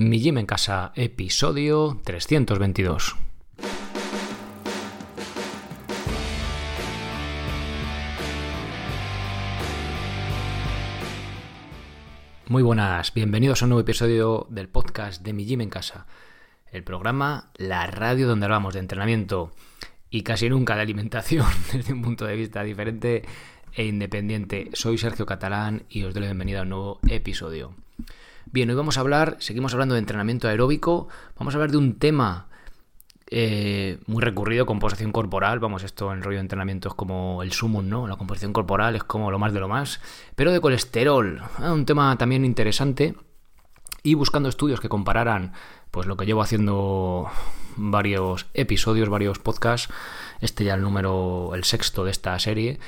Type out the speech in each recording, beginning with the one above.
Mi Gym en Casa, episodio 322. Muy buenas, bienvenidos a un nuevo episodio del podcast de Mi Gym en Casa, el programa, la radio donde hablamos de entrenamiento y casi nunca de alimentación desde un punto de vista diferente e independiente. Soy Sergio Catalán y os doy la bienvenida a un nuevo episodio. Bien, hoy vamos a hablar, seguimos hablando de entrenamiento aeróbico, vamos a hablar de un tema eh, muy recurrido, composición corporal, vamos, esto en rollo de entrenamiento es como el sumum, ¿no? La composición corporal es como lo más de lo más, pero de colesterol, ah, un tema también interesante y buscando estudios que compararan pues lo que llevo haciendo varios episodios, varios podcasts, este ya el número, el sexto de esta serie,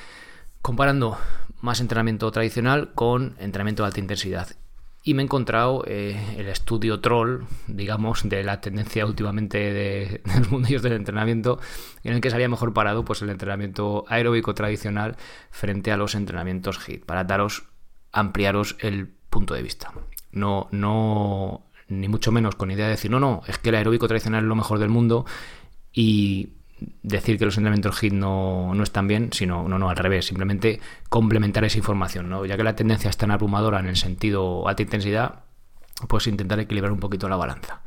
comparando más entrenamiento tradicional con entrenamiento de alta intensidad. Y me he encontrado eh, el estudio troll, digamos, de la tendencia últimamente de, los mundillos del entrenamiento, en el que salía mejor parado pues el entrenamiento aeróbico tradicional frente a los entrenamientos HIT, para daros, ampliaros el punto de vista. No, no, ni mucho menos con idea de decir, no, no, es que el aeróbico tradicional es lo mejor del mundo y decir que los entrenamientos HIT no, no están bien, sino no, no, al revés, simplemente complementar esa información, ¿no? Ya que la tendencia es tan abrumadora en el sentido alta intensidad, pues intentar equilibrar un poquito la balanza.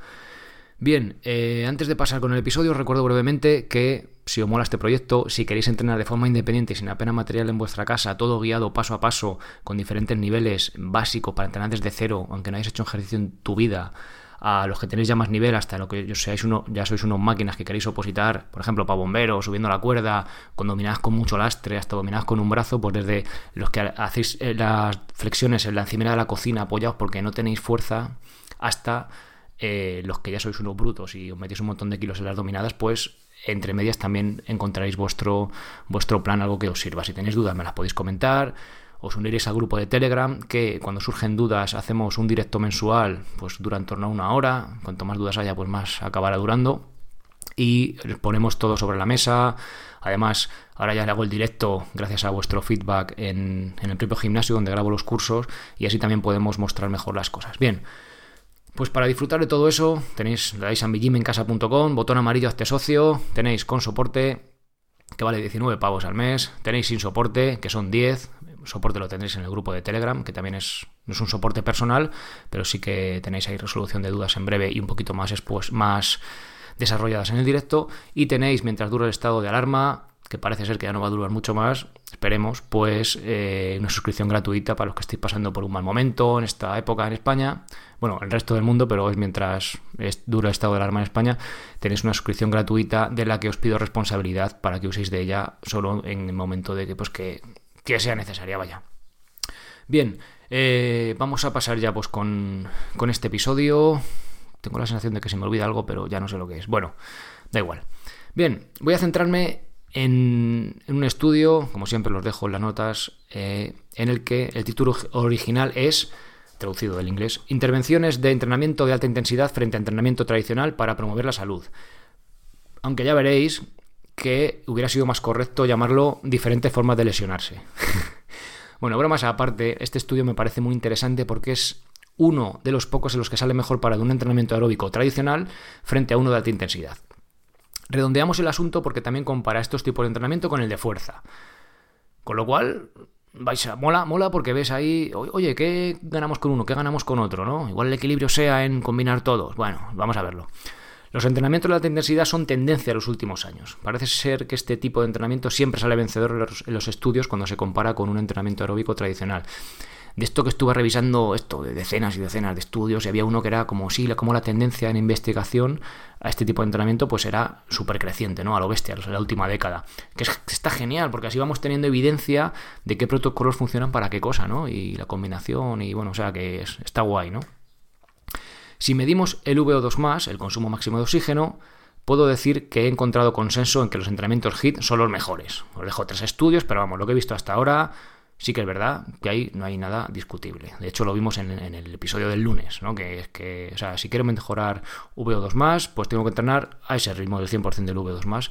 Bien, eh, antes de pasar con el episodio, os recuerdo brevemente que si os mola este proyecto, si queréis entrenar de forma independiente y sin apenas material en vuestra casa, todo guiado paso a paso, con diferentes niveles básicos para entrenar desde cero, aunque no hayáis hecho ejercicio en tu vida, a los que tenéis ya más nivel, hasta lo que seáis uno, ya sois unos máquinas que queréis opositar, por ejemplo, para bomberos, subiendo la cuerda, con dominadas con mucho lastre, hasta dominadas con un brazo, pues desde los que hacéis eh, las flexiones en la encimera de la cocina apoyados porque no tenéis fuerza, hasta eh, los que ya sois unos brutos y os metéis un montón de kilos en las dominadas, pues entre medias también encontraréis vuestro, vuestro plan, algo que os sirva. Si tenéis dudas, me las podéis comentar os uniréis al grupo de Telegram, que cuando surgen dudas hacemos un directo mensual, pues dura en torno a una hora, cuanto más dudas haya, pues más acabará durando. Y ponemos todo sobre la mesa. Además, ahora ya le hago el directo gracias a vuestro feedback en, el propio gimnasio donde grabo los cursos y así también podemos mostrar mejor las cosas. Bien, pues para disfrutar de todo eso, tenéis, le dais a casa.com, botón amarillo este socio, tenéis con soporte, que vale 19 pavos al mes, tenéis sin soporte, que son 10, soporte lo tendréis en el grupo de Telegram, que también es, no es un soporte personal, pero sí que tenéis ahí resolución de dudas en breve y un poquito más, más desarrolladas en el directo. Y tenéis, mientras dura el estado de alarma, que parece ser que ya no va a durar mucho más, esperemos, pues eh, una suscripción gratuita para los que estéis pasando por un mal momento en esta época en España, bueno, el resto del mundo, pero es mientras dura el estado de alarma en España, tenéis una suscripción gratuita de la que os pido responsabilidad para que uséis de ella solo en el momento de que, pues, que que sea necesaria, vaya. Bien, eh, vamos a pasar ya pues con, con este episodio. Tengo la sensación de que se me olvida algo, pero ya no sé lo que es. Bueno, da igual. Bien, voy a centrarme en, un estudio, como siempre los dejo en las notas, eh, en el que el título original es, traducido del inglés, Intervenciones de entrenamiento de alta intensidad frente a entrenamiento tradicional para promover la salud. Aunque ya veréis que hubiera sido más correcto llamarlo diferentes formas de lesionarse. bueno, bromas aparte, este estudio me parece muy interesante porque es uno de los pocos en los que sale mejor para un entrenamiento aeróbico tradicional frente a uno de alta intensidad. Redondeamos el asunto porque también compara estos tipos de entrenamiento con el de fuerza. Con lo cual, vais a, mola, mola porque ves ahí, oye, ¿qué ganamos con uno? ¿Qué ganamos con otro? ¿no? Igual el equilibrio sea en combinar todos. Bueno, vamos a verlo. Los entrenamientos de alta intensidad son tendencia en los últimos años. Parece ser que este tipo de entrenamiento siempre sale vencedor en los estudios cuando se compara con un entrenamiento aeróbico tradicional. De esto que estuve revisando esto, de decenas y decenas de estudios, y había uno que era como sí, como la tendencia en investigación a este tipo de entrenamiento pues era súper creciente, ¿no? A lo bestia, en la última década. Que, está genial, porque así vamos teniendo evidencia de qué protocolos funcionan para qué cosa, ¿no? Y la combinación, y bueno, o sea que está guay, ¿no? Si medimos el VO2, el consumo máximo de oxígeno, puedo decir que he encontrado consenso en que los entrenamientos HIT son los mejores. Os dejo tres estudios, pero vamos, lo que he visto hasta ahora sí que es verdad que ahí no hay nada discutible. De hecho, lo vimos en, el episodio del lunes, ¿no? Que es que, o sea, si quiero mejorar VO2, pues tengo que entrenar a ese ritmo del 100% del VO2.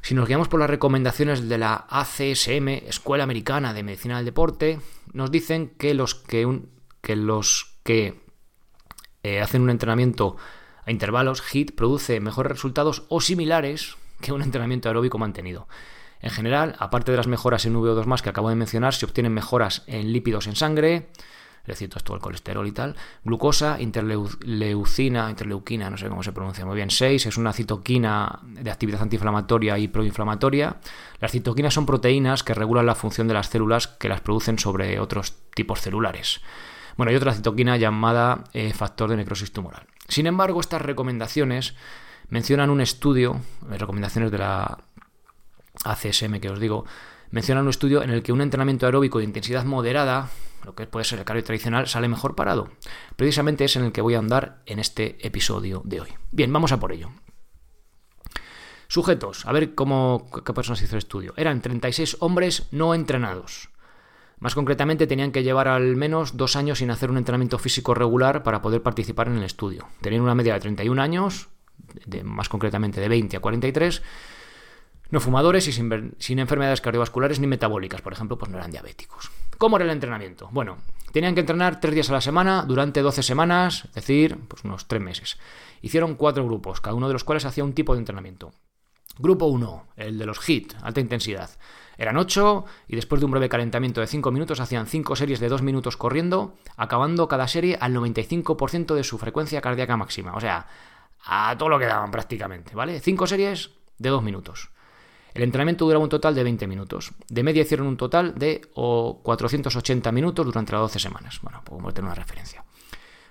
Si nos guiamos por las recomendaciones de la ACSM, Escuela Americana de Medicina del Deporte, nos dicen que los que, que, los que eh, hacen un entrenamiento a intervalos, HIT produce mejores resultados o similares que un entrenamiento aeróbico mantenido. En general, aparte de las mejoras en VO2 que acabo de mencionar, se obtienen mejoras en lípidos en sangre, es decir, todo el colesterol y tal, glucosa, interleucina, interleuquina, no sé cómo se pronuncia muy bien, 6, es una citoquina de actividad antiinflamatoria y proinflamatoria. Las citoquinas son proteínas que regulan la función de las células que las producen sobre otros tipos celulares. Bueno, hay otra citoquina llamada eh, factor de necrosis tumoral. Sin embargo, estas recomendaciones mencionan un estudio, recomendaciones de la ACSM que os digo, mencionan un estudio en el que un entrenamiento aeróbico de intensidad moderada, lo que puede ser el cardio tradicional, sale mejor parado. Precisamente es en el que voy a andar en este episodio de hoy. Bien, vamos a por ello. Sujetos, a ver cómo, qué personas hizo el estudio. Eran 36 hombres no entrenados. Más concretamente, tenían que llevar al menos dos años sin hacer un entrenamiento físico regular para poder participar en el estudio. Tenían una media de 31 años, de, más concretamente de 20 a 43, no fumadores y sin, enfermedades cardiovasculares ni metabólicas, por ejemplo, pues no eran diabéticos. ¿Cómo era el entrenamiento? Bueno, tenían que entrenar tres días a la semana durante 12 semanas, es decir, pues unos tres meses. Hicieron cuatro grupos, cada uno de los cuales hacía un tipo de entrenamiento. Grupo 1, el de los HIT, alta intensidad. Eran 8 y después de un breve calentamiento de 5 minutos hacían 5 series de 2 minutos corriendo, acabando cada serie al 95% de su frecuencia cardíaca máxima. O sea, a todo lo que daban prácticamente, ¿vale? 5 series de 2 minutos. El entrenamiento duraba un total de 20 minutos. De media hicieron un total de 480 minutos durante las 12 semanas. Bueno, podemos tener una referencia.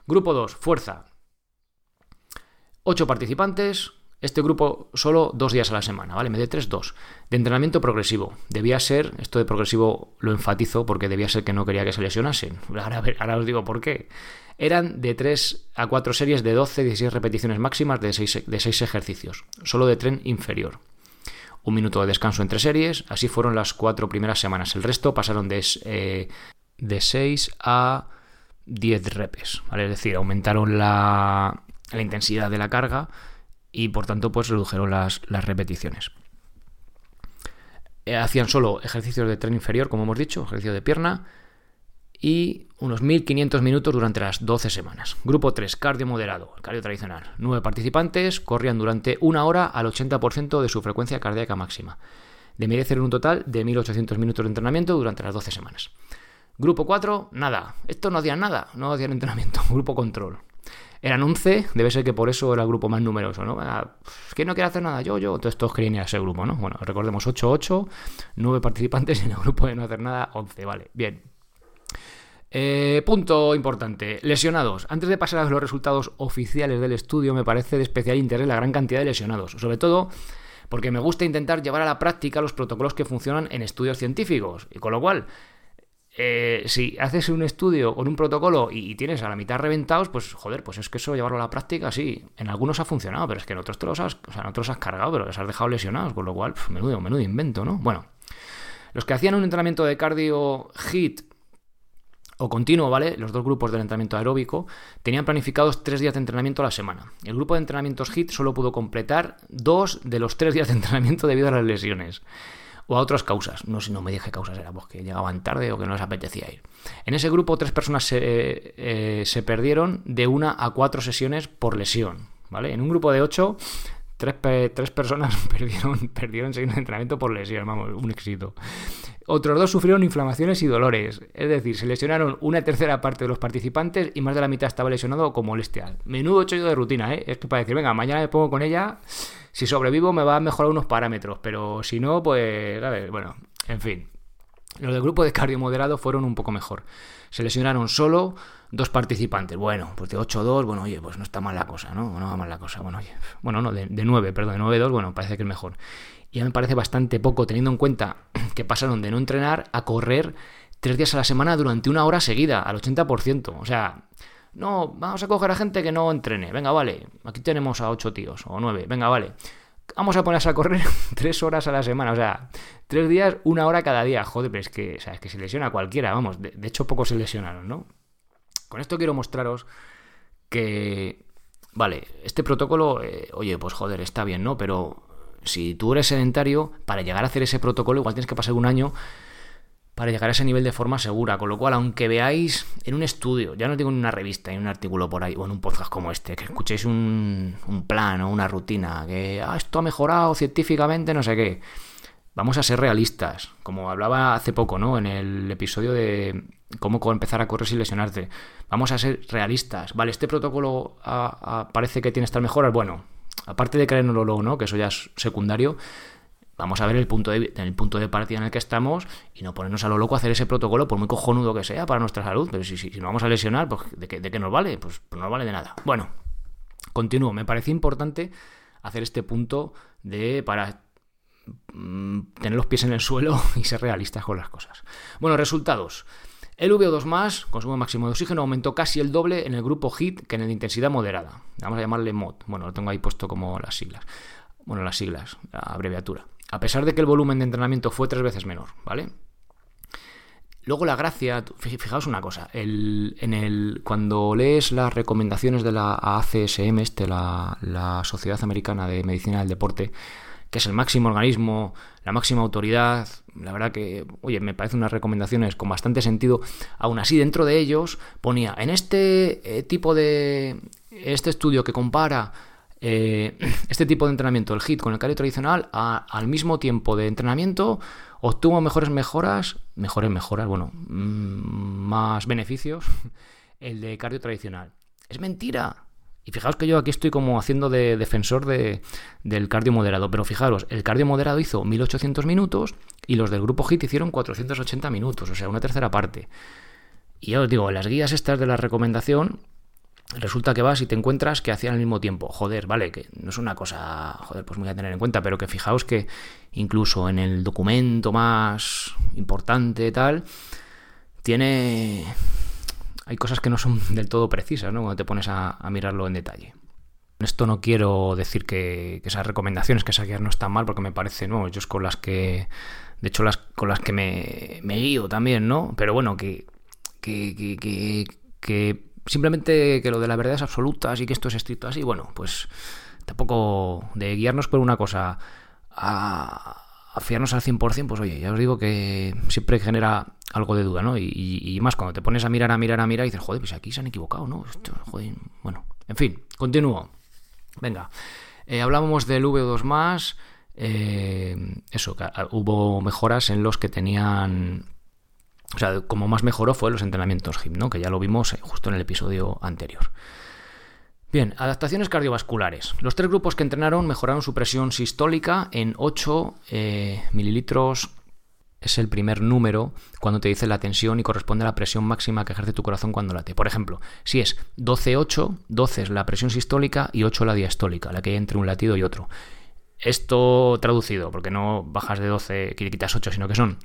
Grupo 2, fuerza. 8 participantes. Este grupo solo dos días a la semana, ¿vale? Me 3, 2. De entrenamiento progresivo. Debía ser, esto de progresivo lo enfatizo porque debía ser que no quería que se lesionasen. Ahora, ahora os digo por qué. Eran de 3 a 4 series de 12, 16 repeticiones máximas de 6, de 6 ejercicios. Solo de tren inferior un minuto de descanso entre series. Así fueron las cuatro primeras semanas. El resto pasaron de, eh, de 6 a 10 repes. ¿vale? Es decir, aumentaron la, la, intensidad de la carga y por tanto pues redujeron las, las repeticiones. Eh, hacían solo ejercicios de tren inferior, como hemos dicho, ejercicio de pierna y unos 1500 minutos durante las 12 semanas. Grupo 3, cardio moderado, cardio tradicional. 9 participantes corrían durante una hora al 80% de su frecuencia cardíaca máxima. De merecer un total de 1800 minutos de entrenamiento durante las 12 semanas. Grupo 4, nada. Esto no hacían nada, no hacían entrenamiento. Grupo control. Eran 11, debe ser que por eso era el grupo más numeroso, ¿no? ¿Quién no quiere hacer nada? Yo, yo. Entonces todos querían ir a ese grupo, ¿no? Bueno, recordemos 8, 8, 9 participantes en el grupo de no hacer nada, 11, vale. Bien, eh, punto importante, lesionados. Antes de pasar a los resultados oficiales del estudio, me parece de especial interés la gran cantidad de lesionados, sobre todo porque me gusta intentar llevar a la práctica los protocolos que funcionan en estudios científicos. Y con lo cual, eh, si haces un estudio con un protocolo y, tienes a la mitad reventados, pues joder, pues es que eso llevarlo a la práctica, sí, en algunos ha funcionado, pero es que en otros te los has, o sea, en otros has cargado, pero los has dejado lesionados, con lo cual, menudo, menudo invento, ¿no? Bueno, los que hacían un entrenamiento de cardio HIT o continuo, ¿vale? Los dos grupos del entrenamiento aeróbico tenían planificados tres días de entrenamiento a la semana. El grupo de entrenamientos HIT solo pudo completar dos de los tres días de entrenamiento debido a las lesiones o a otras causas. No sé, no me dije causas, era porque llegaban tarde o que no les apetecía ir. En ese grupo tres personas se, eh, se perdieron de una a cuatro sesiones por lesión. ¿Vale? En un grupo de ocho Tres, personas perdieron, perdieron seguir entrenamiento por lesión, vamos, un éxito. Otros dos sufrieron inflamaciones y dolores, es decir, se lesionaron una tercera parte de los participantes y más de la mitad estaba lesionado con molestias. Menudo chollo de rutina, ¿eh? Es que para decir, venga, mañana me pongo con ella, si sobrevivo me va a mejorar unos parámetros, pero si no, pues, a ver, bueno, en fin. Los del grupo de cardio moderado fueron un poco mejor. Se lesionaron solo dos participantes. Bueno, pues de 8-2, bueno, oye, pues no está mal la cosa, ¿no? No va mal la cosa. Bueno, oye, bueno, no, de, 9, perdón, de 9-2, bueno, parece que es mejor. Y ya me parece bastante poco, teniendo en cuenta que pasaron de no entrenar a correr tres días a la semana durante una hora seguida, al 80%. O sea, no, vamos a coger a gente que no entrene. Venga, vale, aquí tenemos a 8 tíos, o 9, venga, vale. Vamos a ponerse a correr tres horas a la semana, o sea, tres días, una hora cada día. Joder, pero es que, o sea, es que se lesiona cualquiera, vamos. De, de hecho, pocos se lesionaron, ¿no? Con esto quiero mostraros que, vale, este protocolo, eh, oye, pues joder, está bien, ¿no? Pero si tú eres sedentario, para llegar a hacer ese protocolo, igual tienes que pasar un año para llegar a ese nivel de forma segura. Con lo cual, aunque veáis en un estudio, ya no digo en una revista, en un artículo por ahí, o en un podcast como este, que escuchéis un, un plan o una rutina, que ah, esto ha mejorado científicamente, no sé qué. Vamos a ser realistas, como hablaba hace poco, ¿no? En el episodio de cómo empezar a correr sin lesionarte. Vamos a ser realistas. Vale, este protocolo parece que tiene estas mejoras. Bueno, aparte de creérnoslo ¿no? Que eso ya es secundario vamos a ver el punto, de, punto de partida en el que estamos y no ponernos a lo loco a hacer ese protocolo, por muy cojonudo que sea para nuestra salud. Pero si, si, si nos vamos a lesionar, pues ¿de qué, de nos vale? Pues, pues, no vale de nada. Bueno, continúo. Me parece importante hacer este punto de para mm, tener los pies en el suelo y ser realistas con las cosas. Bueno, resultados. El VO2 más, consumo máximo de oxígeno, aumentó casi el doble en el grupo HIT que en de intensidad moderada. Vamos a llamarle MOD. Bueno, lo tengo ahí puesto como las siglas. Bueno, las siglas, la abreviatura a pesar de que el volumen de entrenamiento fue tres veces menor, ¿vale? Luego la gracia, fijaos una cosa, en el, cuando lees las recomendaciones de la ACSM, este, la, la Sociedad Americana de Medicina del Deporte, que es el máximo organismo, la máxima autoridad, la verdad que, oye, me parecen unas recomendaciones con bastante sentido. Aún así, dentro de ellos ponía, en este eh, tipo de, este estudio que compara eh, este tipo de entrenamiento, el HIT con el cardio tradicional, al mismo tiempo de entrenamiento, obtuvo mejores mejoras, mejores mejoras, bueno, mm, más beneficios, el de cardio tradicional. Es mentira. Y fijaos que yo aquí estoy como haciendo de defensor de, del cardio moderado, pero fijaros, el cardio moderado hizo 1800 minutos y los del grupo HIT hicieron 480 minutos, o sea, una tercera parte. Y ya os digo, las guías estas de la recomendación resulta que vas y te encuentras que hacían al mismo tiempo. Joder, vale, que no es una cosa, joder, pues muy a tener en cuenta, pero que fijaos que incluso en el documento más importante tal, tiene... Hay cosas que no son del todo precisas, ¿no? Cuando te pones a, mirarlo en detalle. Esto no quiero decir que, esas recomendaciones que saquear no están mal, porque me parece, ¿no? Yo es con las que, de hecho, las con las que me, me guío también, ¿no? Pero bueno, que, que, que, que simplemente que lo de la verdad es absoluta, así que esto es estricto así, bueno, pues tampoco de guiarnos por una cosa a, fiarnos al 100%, pues oye, ya os digo que siempre genera algo de duda, ¿no? Y, más cuando te pones a mirar, a mirar, a mirar y dices, joder, pues aquí se han equivocado, ¿no? joder, bueno, en fin, continúo. Venga, eh, hablábamos del V2 más, eh, eso, hubo mejoras en los que tenían o sea, como más mejoró fue los entrenamientos HIP, ¿no? que ya lo vimos justo en el episodio anterior. Bien, adaptaciones cardiovasculares. Los tres grupos que entrenaron mejoraron su presión sistólica en 8 eh, mililitros. Es el primer número cuando te dice la tensión y corresponde a la presión máxima que ejerce tu corazón cuando late. Por ejemplo, si es 12-8, 12 es la presión sistólica y 8 la diastólica, la que hay entre un latido y otro. Esto traducido, porque no bajas de 12 y quitas 8, sino que son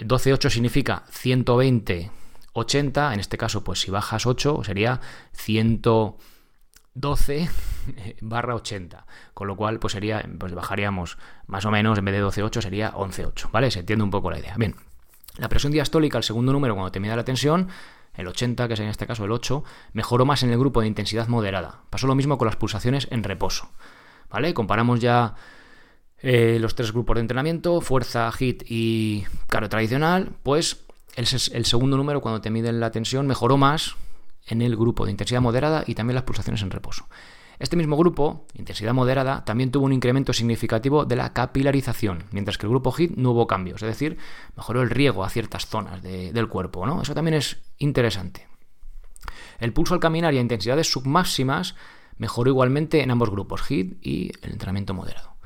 12,8 significa 120, 80, en este caso, pues si bajas 8 sería 112 barra 80, con lo cual pues sería, pues bajaríamos más o menos, en vez de 12,8 sería 11,8, ¿vale? Se entiende un poco la idea. Bien, la presión diastólica, el segundo número, cuando te mide la tensión, el 80, que es en este caso el 8, mejoró más en el grupo de intensidad moderada. Pasó lo mismo con las pulsaciones en reposo, ¿vale? Comparamos ya eh, los tres grupos de entrenamiento, fuerza, hit y cardio tradicional, pues el, el segundo número cuando te miden la tensión mejoró más en el grupo de intensidad moderada y también las pulsaciones en reposo. Este mismo grupo, intensidad moderada, también tuvo un incremento significativo de la capilarización, mientras que el grupo HIT no hubo cambios, es decir, mejoró el riego a ciertas zonas del cuerpo, ¿no? Eso también es interesante. El pulso al caminar y a intensidades submáximas mejoró igualmente en ambos grupos, HIT y el entrenamiento moderado.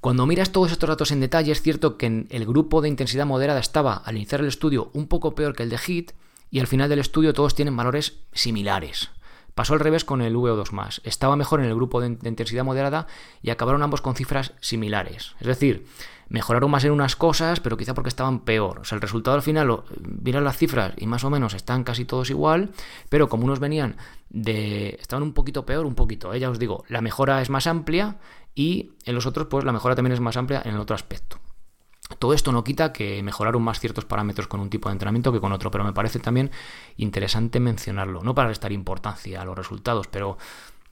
Cuando miras todos estos datos en detalle, es cierto que el grupo de intensidad moderada estaba al iniciar el estudio un poco peor que el de HIT y al final del estudio todos tienen valores similares. Pasó al revés con el VO2+. Estaba mejor en el grupo de, intensidad moderada y acabaron ambos con cifras similares. Es decir, mejoraron más en unas cosas, pero quizá porque estaban peor. O sea, el resultado al final, miran las cifras y más o menos están casi todos igual, pero como unos venían de... estaban un poquito peor, un poquito. ¿eh? Ya os digo, la mejora es más amplia y en los otros, pues la mejora también es más amplia en el otro aspecto. Todo esto no quita que mejoraron más ciertos parámetros con un tipo de entrenamiento que con otro, pero me parece también interesante mencionarlo, no para restar importancia a los resultados, pero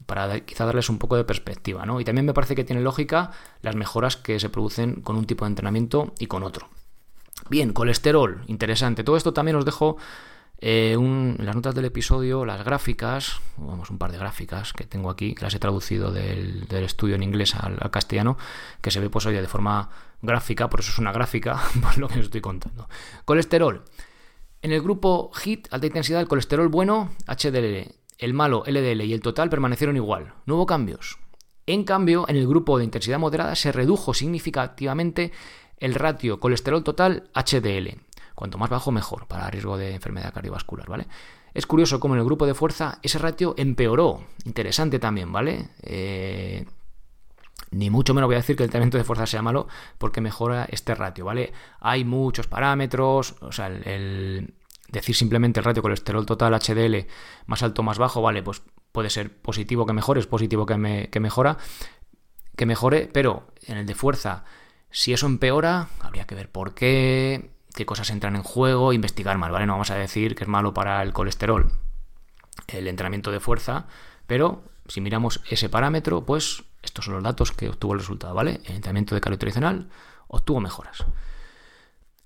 para quizá darles un poco de perspectiva, ¿no? Y también me parece que tiene lógica las mejoras que se producen con un tipo de entrenamiento y con otro. Bien, colesterol, interesante. Todo esto también os dejo eh, las notas del episodio, las gráficas, vamos, un par de gráficas que tengo aquí, que las he traducido del, estudio en inglés al, castellano, que se ve pues de forma gráfica, por eso es una gráfica, por lo que os estoy contando. Colesterol. En el grupo HIT, alta intensidad, el colesterol bueno, HDL, el malo, LDL y el total permanecieron igual. No hubo cambios. En cambio, en el grupo de intensidad moderada se redujo significativamente el ratio colesterol total HDL. Cuanto más bajo, mejor, para riesgo de enfermedad cardiovascular, ¿vale? Es curioso cómo en el grupo de fuerza ese ratio empeoró. Interesante también, ¿vale? Eh, ni mucho menos voy a decir que el tratamiento de fuerza sea malo porque mejora este ratio, ¿vale? Hay muchos parámetros, o sea, el, decir simplemente el ratio colesterol total HDL más alto más bajo, vale, pues puede ser positivo que mejore, es positivo que, que mejora, que mejore, pero en el de fuerza si eso empeora, habría que ver por qué, qué cosas entran en juego, investigar más, ¿vale? No vamos a decir que es malo para el colesterol el entrenamiento de fuerza, pero si miramos ese parámetro, pues estos son los datos que obtuvo el resultado, ¿vale? El entrenamiento de cardio tradicional obtuvo mejoras.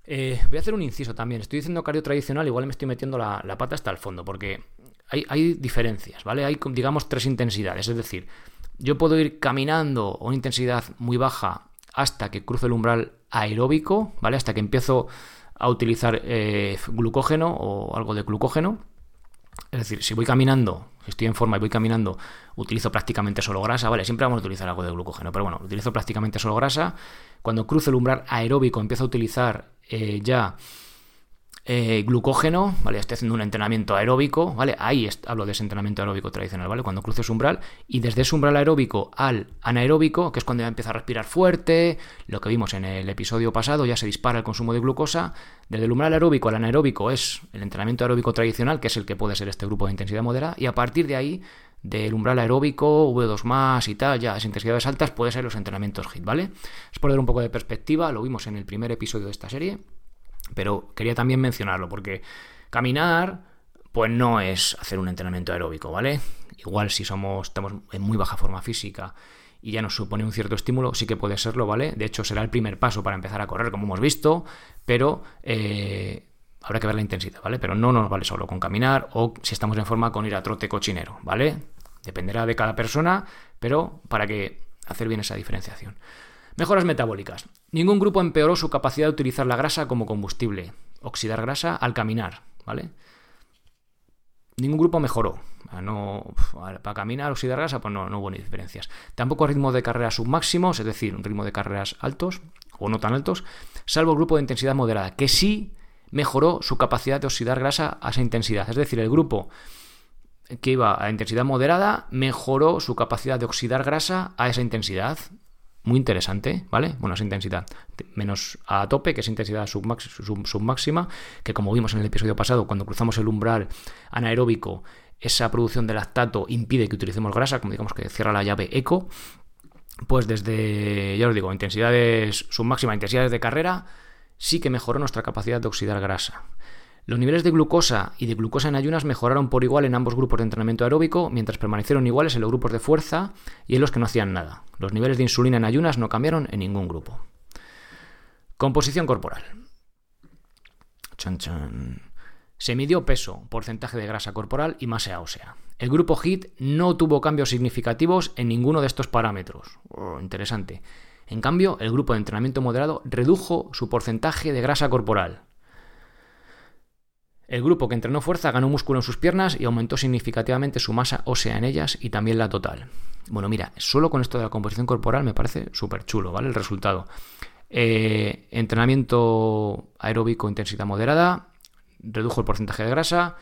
Eh, voy a hacer un inciso también. Estoy diciendo cardio tradicional, igual me estoy metiendo la, pata hasta el fondo, porque hay, hay, diferencias, ¿vale? Hay, digamos, tres intensidades. Es decir, yo puedo ir caminando a una intensidad muy baja hasta que cruzo el umbral aeróbico, ¿vale? Hasta que empiezo a utilizar eh, glucógeno o algo de glucógeno. Es decir, si voy caminando, si estoy en forma y voy caminando, utilizo prácticamente solo grasa, ¿vale? Siempre vamos a utilizar algo de glucógeno, pero bueno, utilizo prácticamente solo grasa. Cuando cruzo el umbral aeróbico empiezo a utilizar eh, ya eh, glucógeno, ¿vale? Estoy haciendo un entrenamiento aeróbico, ¿vale? Ahí hablo de ese entrenamiento aeróbico tradicional, ¿vale? Cuando cruzo ese umbral y desde ese umbral aeróbico al anaeróbico, que es cuando ya empieza a respirar fuerte, lo que vimos en el episodio pasado, ya se dispara el consumo de glucosa, desde el umbral aeróbico al anaeróbico es el entrenamiento aeróbico tradicional, que es el que puede ser este grupo de intensidad moderada, y a partir de ahí, del umbral aeróbico, V2 más y tal, ya las intensidades altas, puede ser los entrenamientos HIT, ¿vale? Es por dar un poco de perspectiva, lo vimos en el primer episodio de esta serie. Pero quería también mencionarlo porque caminar, pues no es hacer un entrenamiento aeróbico, ¿vale? Igual si somos, estamos en muy baja forma física y ya nos supone un cierto estímulo, sí que puede serlo, ¿vale? De hecho, será el primer paso para empezar a correr, como hemos visto, pero eh, habrá que ver la intensidad, ¿vale? Pero no nos vale solo con caminar o si estamos en forma con ir a trote cochinero, ¿vale? Dependerá de cada persona, pero para que hacer bien esa diferenciación. Mejoras metabólicas. Ningún grupo empeoró su capacidad de utilizar la grasa como combustible, oxidar grasa al caminar, ¿vale? Ningún grupo mejoró. No, para caminar, oxidar grasa, pues no, no hubo ni diferencias. Tampoco ritmo de carrera submáximos, es decir, un ritmo de carreras altos o no tan altos, salvo el grupo de intensidad moderada, que sí mejoró su capacidad de oxidar grasa a esa intensidad. Es decir, el grupo que iba a intensidad moderada mejoró su capacidad de oxidar grasa a esa intensidad muy interesante, ¿vale? Bueno, esa intensidad menos a tope, que es intensidad submáxima, que como vimos en el episodio pasado, cuando cruzamos el umbral anaeróbico, esa producción de lactato impide que utilicemos grasa, como digamos que cierra la llave eco. Pues desde, ya os digo, intensidades submáxima, intensidades de carrera, sí que mejoró nuestra capacidad de oxidar grasa. Los niveles de glucosa y de glucosa en ayunas mejoraron por igual en ambos grupos de entrenamiento aeróbico, mientras permanecieron iguales en los grupos de fuerza y en los que no hacían nada. Los niveles de insulina en ayunas no cambiaron en ningún grupo. Composición corporal. Se midió peso, porcentaje de grasa corporal y masa ósea. El grupo HIT no tuvo cambios significativos en ninguno de estos parámetros. Oh, interesante. En cambio, el grupo de entrenamiento moderado redujo su porcentaje de grasa corporal. El grupo que entrenó fuerza ganó músculo en sus piernas y aumentó significativamente su masa ósea en ellas y también la total. Bueno, mira, solo con esto de la composición corporal me parece súper chulo, ¿vale? El resultado. Eh, entrenamiento aeróbico intensidad moderada, redujo el porcentaje de grasa.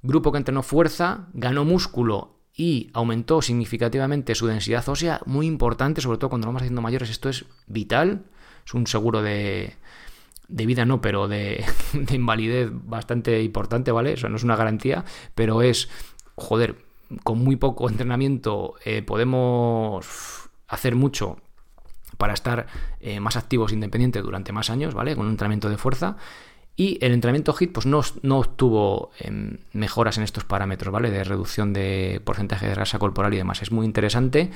Grupo que entrenó fuerza, ganó músculo y aumentó significativamente su densidad ósea, muy importante, sobre todo cuando vamos haciendo mayores, esto es vital, es un seguro de, de vida no, pero de, invalidez bastante importante, ¿vale? Eso no es una garantía, pero es, joder, con muy poco entrenamiento eh, podemos hacer mucho para estar eh, más activos independientes durante más años, ¿vale? Con un entrenamiento de fuerza. Y el entrenamiento HIT pues no, no obtuvo em, mejoras en estos parámetros, ¿vale? De reducción de porcentaje de grasa corporal y demás. Es muy interesante.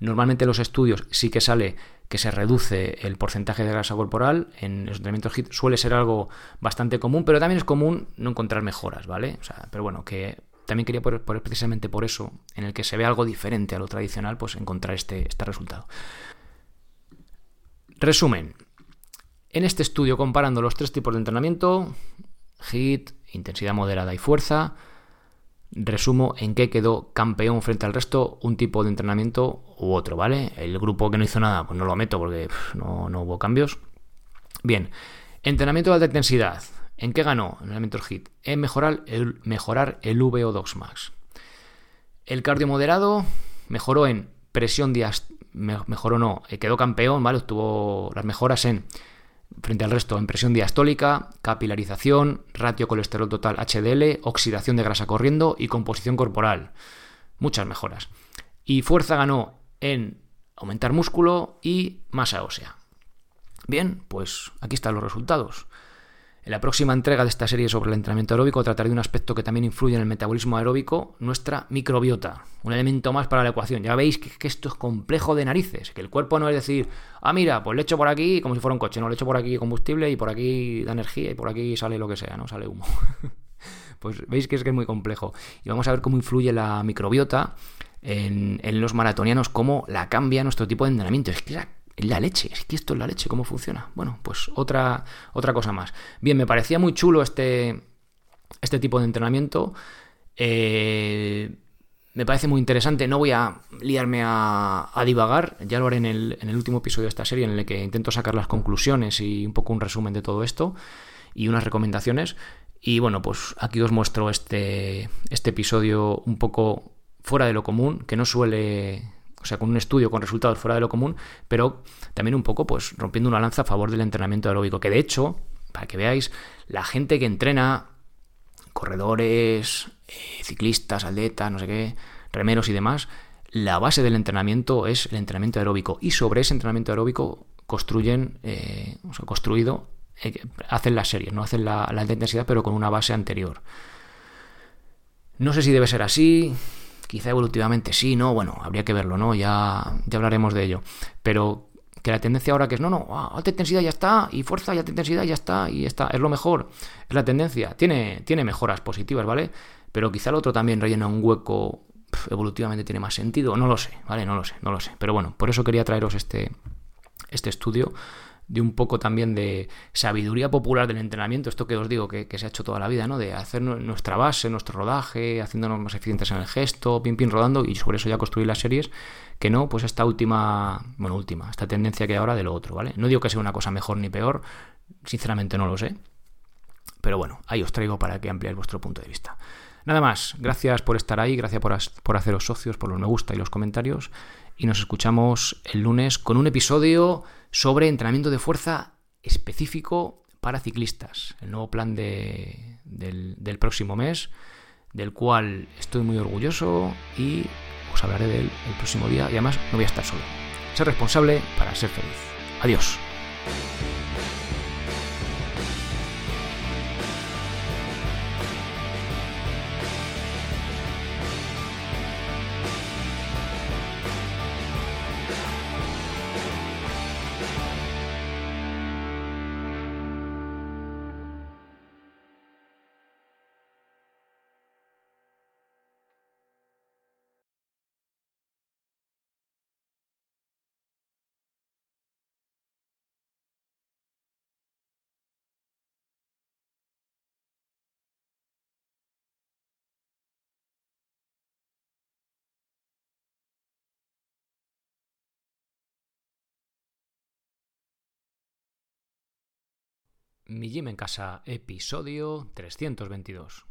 Normalmente los estudios sí que sale que se reduce el porcentaje de grasa corporal en los entrenamientos HIIT suele ser algo bastante común, pero también es común no encontrar mejoras, ¿vale? O sea, pero bueno, que también quería poner, precisamente por eso, en el que se ve algo diferente a lo tradicional, pues encontrar este, este resultado. Resumen. En este estudio comparando los tres tipos de entrenamiento, HIIT, intensidad moderada y fuerza, resumo en qué quedó campeón frente al resto un tipo de entrenamiento u otro, ¿vale? El grupo que no hizo nada, pues no lo meto porque no, hubo cambios. Bien, entrenamiento de alta intensidad. ¿En qué ganó entrenamiento HIT? En mejorar el, mejorar el VO2 max. El cardio moderado mejoró en presión diastólica, mejoró no, eh, quedó campeón, ¿vale? Obtuvo las mejoras en frente al resto en presión diastólica, capilarización, ratio colesterol total HDL, oxidación de grasa corriendo y composición corporal. Muchas mejoras. Y fuerza ganó en aumentar músculo y masa ósea. Bien, pues aquí están los resultados. En la próxima entrega de esta serie sobre el entrenamiento aeróbico trataré de un aspecto que también influye en el metabolismo aeróbico, nuestra microbiota. Un elemento más para la ecuación. Ya veis que, esto es complejo de narices, que el cuerpo no es decir, ah, mira, pues le echo por aquí como si fuera un coche, no, le echo por aquí combustible y por aquí da energía y por aquí sale lo que sea, ¿no? Sale humo. pues veis que es que es muy complejo. Y vamos a ver cómo influye la microbiota en, los maratonianos, cómo la cambia nuestro tipo de entrenamiento. Es que leche, es que esto es la leche, ¿cómo funciona? Bueno, pues otra, otra cosa más. Bien, me parecía muy chulo este, este tipo de entrenamiento. Eh, me parece muy interesante. No voy a liarme a, divagar, ya lo haré en el, en el, último episodio de esta serie en el que intento sacar las conclusiones y un poco un resumen de todo esto y unas recomendaciones. Y bueno, pues aquí os muestro este, este episodio un poco fuera de lo común, que no suele o sea, con un estudio con resultados fuera de lo común, pero también un poco, pues, rompiendo una lanza a favor del entrenamiento aeróbico, que de hecho, para que veáis, la gente que entrena, corredores, eh, ciclistas, atletas, no sé qué, remeros y demás, la base del entrenamiento es el entrenamiento aeróbico, y sobre ese entrenamiento aeróbico construyen, eh, o sea, construido, eh, hacen las series, no hacen la, la intensidad, pero con una base anterior. No sé si debe ser así, Quizá evolutivamente sí, ¿no? Bueno, habría que verlo, ¿no? Ya, ya hablaremos de ello. Pero que la tendencia ahora que es, no, no, ah, alta intensidad ya está, y fuerza alta intensidad ya está, y está, es lo mejor, es la tendencia. Tiene, tiene mejoras positivas, ¿vale? Pero quizá el otro también rellena un hueco, evolutivamente tiene más sentido, no lo sé, ¿vale? No lo sé, no lo sé. Pero bueno, por eso quería traeros este, este estudio de un poco también de sabiduría popular del entrenamiento, esto que os digo que, se ha hecho toda la vida, ¿no? De hacer nuestra base, nuestro rodaje, haciéndonos más eficientes en el gesto, pim pim rodando, y sobre eso ya construir las series, que no, pues esta última, bueno, última, esta tendencia que hay ahora de lo otro, ¿vale? No digo que sea una cosa mejor ni peor, sinceramente no lo sé. Pero bueno, ahí os traigo para que ampliéis vuestro punto de vista. Nada más, gracias por estar ahí, gracias por, por haceros socios, por los me gusta y los comentarios. Y nos escuchamos el lunes con un episodio sobre entrenamiento de fuerza específico para ciclistas. El nuevo plan de, del, próximo mes, del cual estoy muy orgulloso y os hablaré del el próximo día. Y además no voy a estar solo. Ser responsable para ser feliz. Adiós. Mi Gym en Casa, episodio 322.